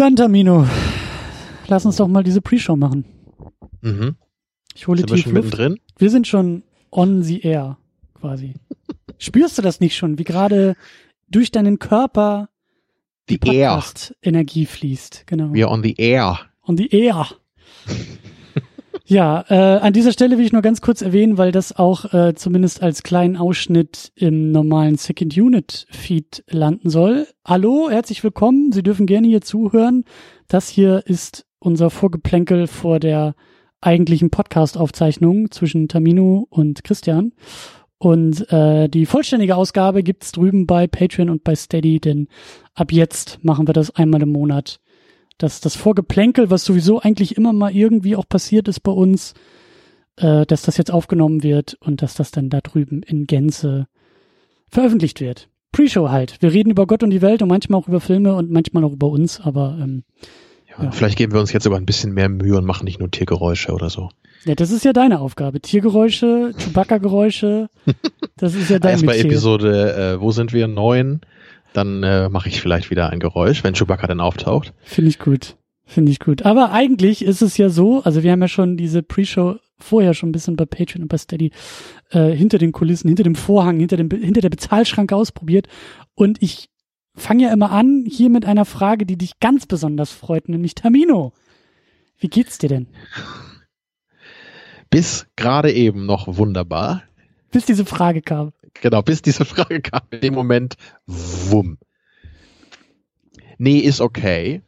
Dann, Tamino, lass uns doch mal diese Pre-Show machen. Mhm. Ich hole Sind wir tief Luft. mittendrin? Wir sind schon on the air, quasi. Spürst du das nicht schon, wie gerade durch deinen Körper air. Podcast-Energie fließt? Genau. We are on the air. On the air. ja, äh, an dieser Stelle will ich nur ganz kurz erwähnen, weil das auch äh, zumindest als kleinen Ausschnitt im normalen Second Unit Feed landen soll. Hallo, herzlich willkommen. Sie dürfen gerne hier zuhören. Das hier ist unser Vorgeplänkel vor der eigentlichen Podcast-Aufzeichnung zwischen Tamino und Christian. Und äh, die vollständige Ausgabe gibt's drüben bei Patreon und bei Steady, denn ab jetzt machen wir das einmal im Monat dass das Vorgeplänkel, was sowieso eigentlich immer mal irgendwie auch passiert ist bei uns, äh, dass das jetzt aufgenommen wird und dass das dann da drüben in Gänze veröffentlicht wird. Pre-Show halt. Wir reden über Gott und die Welt und manchmal auch über Filme und manchmal auch über uns, aber ähm, Ja, Ja. Vielleicht geben wir uns jetzt sogar ein bisschen mehr Mühe und machen nicht nur Tiergeräusche oder so. ja, das ist ja deine Aufgabe. Tiergeräusche, Chewbacca-Geräusche, das ist ja dein Erst bei Metier. Episode, äh, wo sind wir? Neun. Dann äh, mache ich vielleicht wieder ein Geräusch, wenn Chewbacca dann auftaucht. Finde ich gut. Finde ich gut. Aber eigentlich ist es ja so, also wir haben ja schon diese Pre-Show vorher schon ein bisschen bei Patreon und bei Steady äh, hinter den Kulissen, hinter dem Vorhang, hinter dem hinter der Bezahlschranke ausprobiert. Und ich fange ja immer an hier mit einer Frage, die dich ganz besonders freut, nämlich Tamino. Wie geht's dir denn? Bis gerade eben noch wunderbar. Bis diese Frage kam. Genau, bis diese Frage kam. In dem Moment, wumm. Nee, ist okay.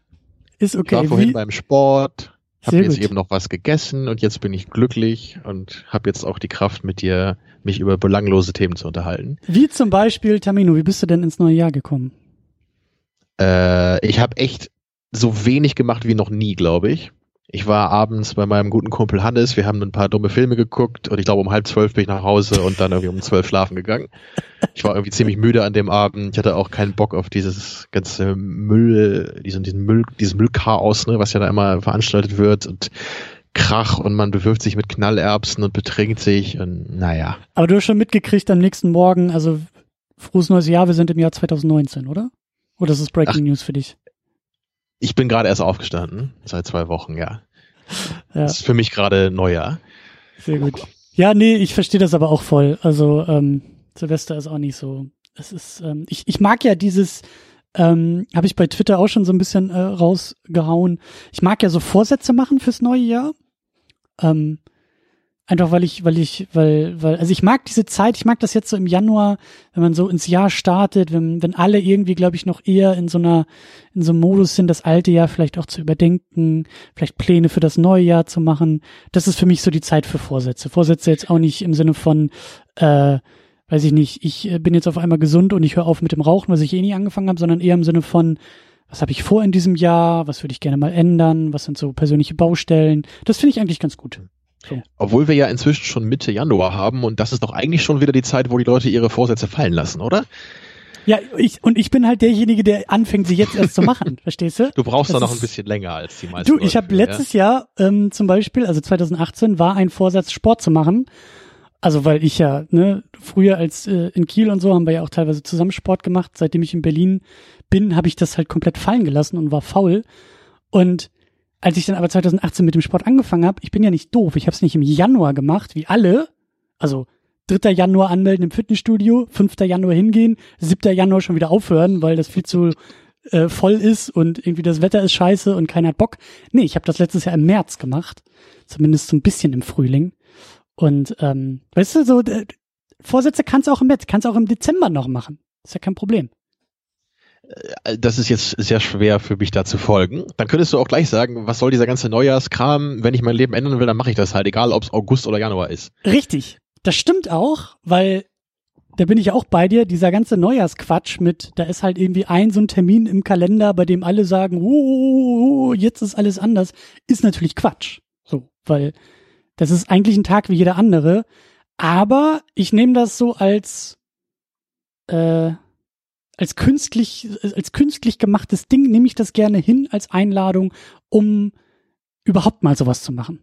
Ist Ich okay. war vorhin Wie, beim Sport, habe jetzt gut. eben noch was gegessen und jetzt bin ich glücklich und habe jetzt auch die Kraft, mit dir mich über belanglose Themen zu unterhalten. wie zum Beispiel, Tamino, wie bist du denn ins neue Jahr gekommen? Äh, ich habe echt so wenig gemacht wie noch nie, glaube ich. Ich war abends bei meinem guten Kumpel Hannes, wir haben ein paar dumme Filme geguckt und ich glaube um halb zwölf bin ich nach Hause und dann irgendwie um zwölf schlafen gegangen. Ich war irgendwie ziemlich müde an dem Abend. Ich hatte auch keinen Bock auf dieses ganze Müll, diesen, diesen Müll, dieses Müllchaos, ne, was ja da immer veranstaltet wird und Krach und man bewirft sich mit Knallerbsen und betrinkt sich und naja. Aber du hast schon mitgekriegt am nächsten Morgen, also frohes neues Jahr, wir sind im Jahr 2019, oder? Oder ist es Breaking News für dich? Ich bin gerade erst aufgestanden, seit zwei Wochen, ja. Ja. Das ist für mich gerade Neujahr. Sehr gut. Ja, nee, ich verstehe das aber auch voll. Also ähm, Silvester ist auch nicht so. Es ist, ähm, ich, ich mag ja dieses, ähm, habe ich bei Twitter auch schon so ein bisschen äh, rausgehauen. Ich mag ja so Vorsätze machen fürs neue Jahr. Ähm, einfach weil ich, weil ich, weil, weil, also ich mag diese Zeit, ich mag das jetzt so im Januar, wenn man so ins Jahr startet, wenn, wenn alle irgendwie, glaube ich, noch eher in so einer, in so einem Modus sind, das alte Jahr vielleicht auch zu überdenken, vielleicht Pläne für das neue Jahr zu machen. Das ist für mich so die Zeit für Vorsätze. Vorsätze jetzt auch nicht im Sinne von, äh, weiß ich nicht, ich äh, bin jetzt auf einmal gesund und ich höre auf mit dem Rauchen, was ich eh nie angefangen habe, sondern eher im Sinne von, was habe ich vor in diesem Jahr, was würde ich gerne mal ändern, was sind so persönliche Baustellen. Das finde ich eigentlich ganz gut. Obwohl wir ja inzwischen schon Mitte Januar haben und das ist doch eigentlich schon wieder die Zeit, wo die Leute ihre Vorsätze fallen lassen, oder? Ja, ich, und ich bin halt derjenige, der anfängt, sie jetzt erst zu machen, verstehst du? Du brauchst Das da noch ein bisschen länger als die meisten. Du, ich habe letztes Jahr ähm, zum Beispiel, also 2018, war ein Vorsatz, Sport zu machen. Also weil ich ja, ne, früher als äh, in Kiel und so haben wir ja auch teilweise zusammen Sport gemacht. Seitdem ich in Berlin bin, habe ich das halt komplett fallen gelassen und war faul. Und als ich dann aber 2018 mit dem Sport angefangen habe, ich bin ja nicht doof, ich habe es nicht im Januar gemacht, wie alle. Also 3. Januar anmelden im Fitnessstudio, 5. Januar hingehen, 7. Januar schon wieder aufhören, weil das viel zu äh, voll ist und irgendwie das Wetter ist scheiße und keiner hat Bock. Nee, ich habe das letztes Jahr im März gemacht. Zumindest so ein bisschen im Frühling. Und ähm, weißt du, so äh, Vorsätze kannst du auch im März, kannst du auch im Dezember noch machen. Ist ja kein Problem. Ja. Das ist jetzt sehr schwer für mich da zu folgen. Dann könntest du auch gleich sagen, was soll dieser ganze Neujahrskram, wenn ich mein Leben ändern will, dann mache ich das halt, egal ob es August oder Januar ist. Richtig. Das stimmt auch, weil da bin ich auch bei dir, dieser ganze Neujahrsquatsch mit, da ist halt irgendwie ein so ein Termin im Kalender, bei dem alle sagen, oh, jetzt ist alles anders, ist natürlich Quatsch. So, weil das ist eigentlich ein Tag wie jeder andere, aber ich nehme das so als äh, als künstlich als künstlich gemachtes Ding nehme ich das gerne hin als Einladung, um überhaupt mal sowas zu machen.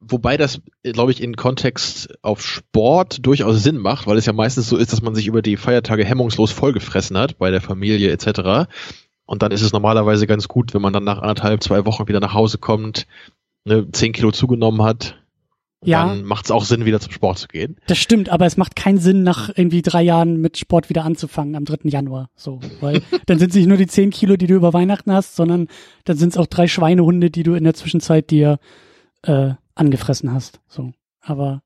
Wobei das, glaube ich, in Kontext auf Sport durchaus Sinn macht, weil es ja meistens so ist, dass man sich über die Feiertage hemmungslos vollgefressen hat bei der Familie etc. Und dann ist es normalerweise ganz gut, wenn man dann nach anderthalb, zwei Wochen wieder nach Hause kommt, ne, zehn Kilo zugenommen hat. Ja. Dann macht es auch Sinn, wieder zum Sport zu gehen. Das stimmt, aber es macht keinen Sinn, nach irgendwie drei Jahren mit Sport wieder anzufangen am 3. Januar. So, weil dann sind es nicht nur die zehn Kilo, die du über Weihnachten hast, sondern dann sind es auch drei Schweinehunde, die du in der Zwischenzeit dir äh, angefressen hast. So, aber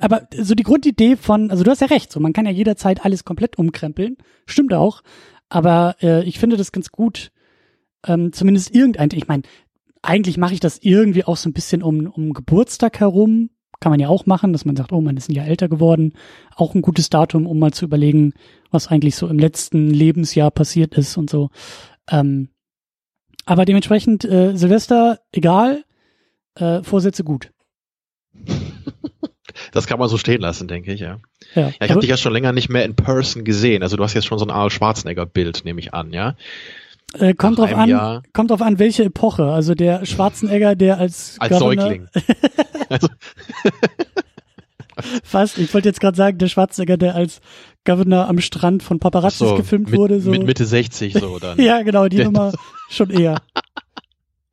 aber so die Grundidee von, also du hast ja recht, so man kann ja jederzeit alles komplett umkrempeln, stimmt auch. Aber äh, ich finde das ganz gut, ähm, zumindest irgendein. Ich meine, eigentlich mache ich das irgendwie auch so ein bisschen um, um Geburtstag herum. Kann man ja auch machen, dass man sagt, oh, man ist ein Jahr älter geworden. Auch ein gutes Datum, um mal zu überlegen, was eigentlich so im letzten Lebensjahr passiert ist und so. Ähm, aber dementsprechend äh, Silvester, egal, äh, Vorsätze gut. Das kann man so stehen lassen, denke ich, ja. Ja, Ja, ich habe dich ja schon länger nicht mehr in person gesehen. Also du hast jetzt schon so ein Arnold Schwarzenegger-Bild, nehme ich an, ja? Äh, kommt drauf an, Jahr- kommt drauf an, welche Epoche. Also der Schwarzenegger, der als, Als Governor- Säugling. also, Fast. Ich wollte jetzt gerade sagen, der Schwarzenegger, der als Governor am Strand von Paparazzis so, gefilmt mit, wurde. So. mit Mitte 60 so dann. ja, genau, die Der- Nummer schon eher.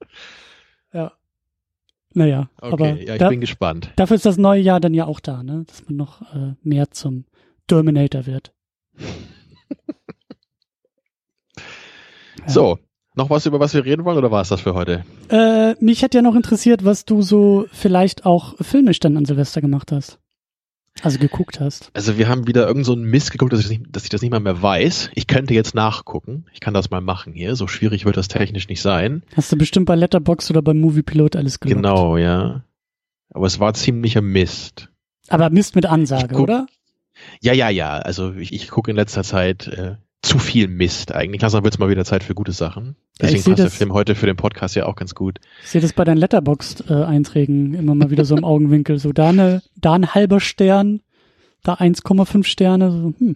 ja. Naja, Okay, aber ja, ich da, bin gespannt. dafür ist das neue Jahr dann ja auch da, ne? Dass man noch äh, mehr zum Terminator wird. Ja. So, noch was, über was wir reden wollen oder war es das für heute? Äh, mich hätte ja noch interessiert, was du so vielleicht auch filmisch dann an Silvester gemacht hast. Also geguckt hast. Also wir haben wieder irgend so einen Mist geguckt, dass ich, das nicht, dass ich das nicht mal mehr weiß. Ich könnte jetzt nachgucken. Ich kann das mal machen hier. So schwierig wird das technisch nicht sein. Hast du bestimmt bei Letterbox oder beim Moviepilot alles gelockt. Genau, ja. Aber es war ziemlicher Mist. Aber Mist mit Ansage, guck- oder? Ja, ja, ja. Also ich, ich gucke in letzter Zeit äh, zu viel Mist eigentlich. Langsam wird es mal wieder Zeit für gute Sachen. Ja, Deswegen seh passt der das- Film heute für den Podcast ja auch ganz gut. Ich sehe das bei deinen Letterboxd-Einträgen immer mal wieder so im Augenwinkel. So da, eine, da ein halber Stern, da 1,5 Sterne. So, hm.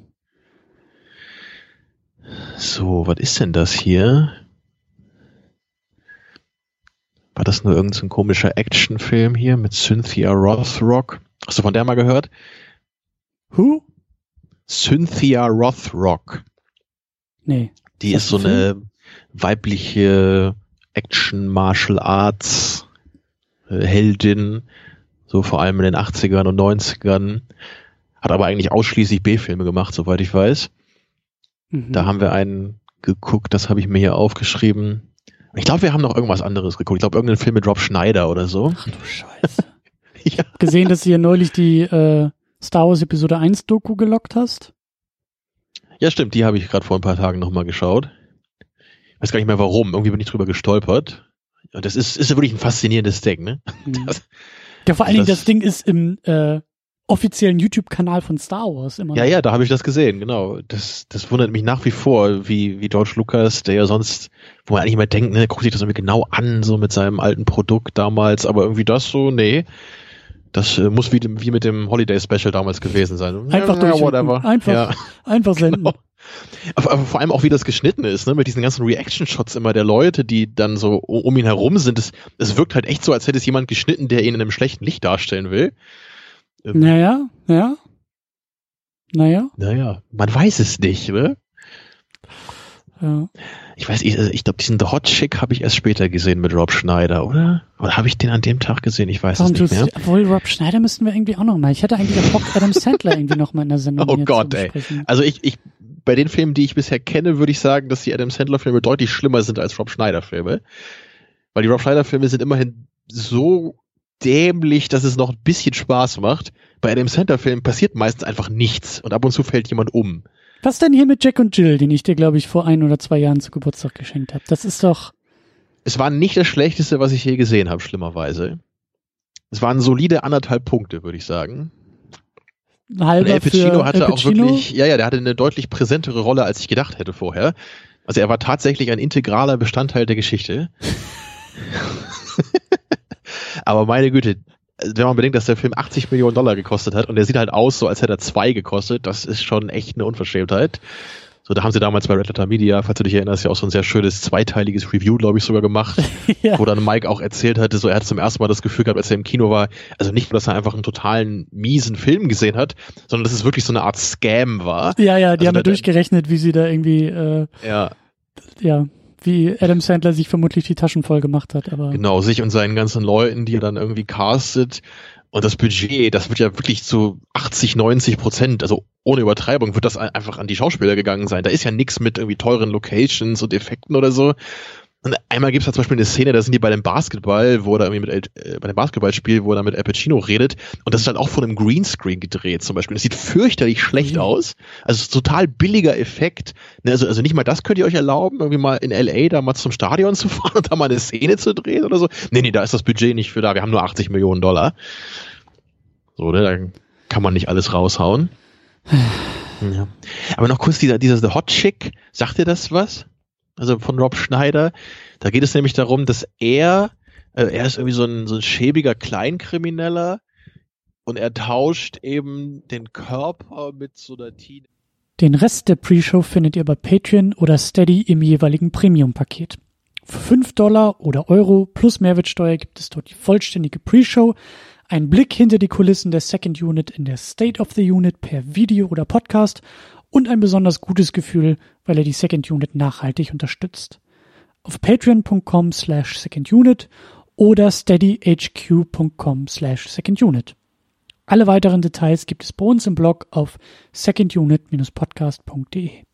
So, was ist denn das hier? War das nur irgendein so ein komischer Actionfilm hier mit Cynthia Rothrock? Hast du von der mal gehört? Who? Cynthia Rothrock. Nee. Die Ist ist so ein eine weibliche Action Martial Arts äh, Heldin, so vor allem in den 80ern und 90ern. Hat aber eigentlich ausschließlich B-Filme gemacht, soweit ich weiß. Mhm. Da haben wir einen geguckt, das habe ich mir hier aufgeschrieben. Ich glaube, wir haben noch irgendwas anderes geguckt. Ich glaube, irgendeinen Film mit Rob Schneider oder so. Ach du Scheiße. Ja. Gesehen, dass du hier neulich die äh, Star Wars Episode 1 Doku gelockt hast? Ja, stimmt, die habe ich gerade vor ein paar Tagen nochmal geschaut. Ich weiß gar nicht mehr warum. Irgendwie bin ich drüber gestolpert. Und das ist, ist ja wirklich ein faszinierendes Ding, ne? Mhm. Das- ja, vor allen Dingen, das- das Ding ist im äh, offiziellen YouTube-Kanal von Star Wars immer Ja, noch. ja, da habe ich das gesehen, genau. Das, das wundert mich nach wie vor, wie, wie George Lucas, der ja sonst, wo man eigentlich immer denkt, ne, guckt sich das irgendwie genau an, so mit seinem alten Produkt damals, aber irgendwie das so, nee. Das äh, muss wie, dem- wie mit dem Holiday Special damals gewesen sein. Einfach ja, durchwinken. whatever. Einfach Ja. Einfach senden. Genau. Aber, aber vor allem auch, wie das geschnitten ist, ne? mit diesen ganzen Reaction-Shots immer der Leute, die dann so um ihn herum sind. Es, es wirkt halt echt so, als hätte es jemand geschnitten, der ihn in einem schlechten Licht darstellen will. Ähm, Naja, ja. Naja, Naja, man weiß es nicht, ne? Ja. Ich weiß, ich, also ich glaube, diesen The Hot Chick habe ich erst später gesehen mit Rob Schneider, oder? Oder habe ich den an dem Tag gesehen? Ich weiß Warum es nicht mehr. obwohl Rob Schneider müssten wir irgendwie auch noch mal. Ich hätte eigentlich auch Bock, Adam Sandler irgendwie noch mal in der Sendung Oh Gott, ey. Also ich, ich, bei den Filmen, die ich bisher kenne, würde ich sagen, dass die Adam Sandler Filme deutlich schlimmer sind als Rob Schneider Filme. Weil die Rob Schneider Filme sind immerhin so dämlich, dass es noch ein bisschen Spaß macht. Bei Adam Sandler Filmen passiert meistens einfach nichts und ab und zu fällt jemand um. Was denn hier mit Jack und Jill, den ich dir, glaube ich, vor ein oder zwei Jahren zu Geburtstag geschenkt habe? Das ist doch. Es war nicht das schlechteste, was ich je gesehen habe, schlimmerweise. Es waren solide anderthalb Punkte, würde ich sagen. halber Und Al Pacino hatte auch Pacino. wirklich, ja, ja, der hatte eine deutlich präsentere Rolle, als ich gedacht hätte vorher. Also er war tatsächlich ein integraler Bestandteil der Geschichte. Aber meine Güte, wenn man bedenkt, dass der Film 80 Millionen Dollar gekostet hat und der sieht halt aus, so als hätte er zwei gekostet, das ist schon echt eine Unverschämtheit. So, da haben sie damals bei Red Letter Media, falls du dich erinnerst, ja auch so ein sehr schönes zweiteiliges Review, glaube ich, sogar gemacht, ja. wo dann Mike auch erzählt hatte, so er hat zum ersten Mal das Gefühl gehabt, als er im Kino war, also nicht, dass er einfach einen totalen miesen Film gesehen hat, sondern dass es wirklich so eine Art Scam war. ja, ja, die Also haben der- durchgerechnet, wie sie da irgendwie, äh, Ja, ja, wie Adam Sandler sich vermutlich die Taschen voll gemacht hat. Aber genau, sich und seinen ganzen Leuten, die er dann irgendwie castet. Und das Budget, das wird ja wirklich zu 80, 90 Prozent, also ohne Übertreibung, wird das einfach an die Schauspieler gegangen sein. Da ist ja nichts mit irgendwie teuren Locations und Effekten oder so. Und einmal gibt es da zum Beispiel eine Szene, da sind die bei dem Basketball, wo er irgendwie mit El, äh, bei dem Basketballspiel, wo er mit Al Pacino redet, und das ist halt auch von einem Greenscreen gedreht zum Beispiel. Das sieht fürchterlich schlecht mhm. aus. Also es ist total billiger Effekt. Ne, also, also nicht mal das könnt ihr euch erlauben, irgendwie mal in LA da mal zum Stadion zu fahren und da mal eine Szene zu drehen oder so. Nee, nee, da ist das Budget nicht für da. Wir haben nur 80 Millionen Dollar. So, ne, da kann man nicht alles raushauen. ja. Aber noch kurz dieser, dieser The Hot Chick, sagt ihr das was? Also von Rob Schneider. Da geht es nämlich darum, dass er, äh, er ist irgendwie so ein, so ein schäbiger Kleinkrimineller und er tauscht eben den Körper mit so einer Teen. Den Rest der Pre-Show findet ihr bei Patreon oder Steady im jeweiligen Premium-Paket. Für 5 Dollar oder Euro plus Mehrwertsteuer gibt es dort die vollständige Pre-Show, einen Blick hinter die Kulissen der Second Unit in der State of the Unit per Video oder Podcast und ein besonders gutes Gefühl, weil er die Second Unit nachhaltig unterstützt. Auf patreon.com slash secondunit oder steadyhq.com slash secondunit. Alle weiteren Details gibt es bei uns im Blog auf secondunit-podcast.de.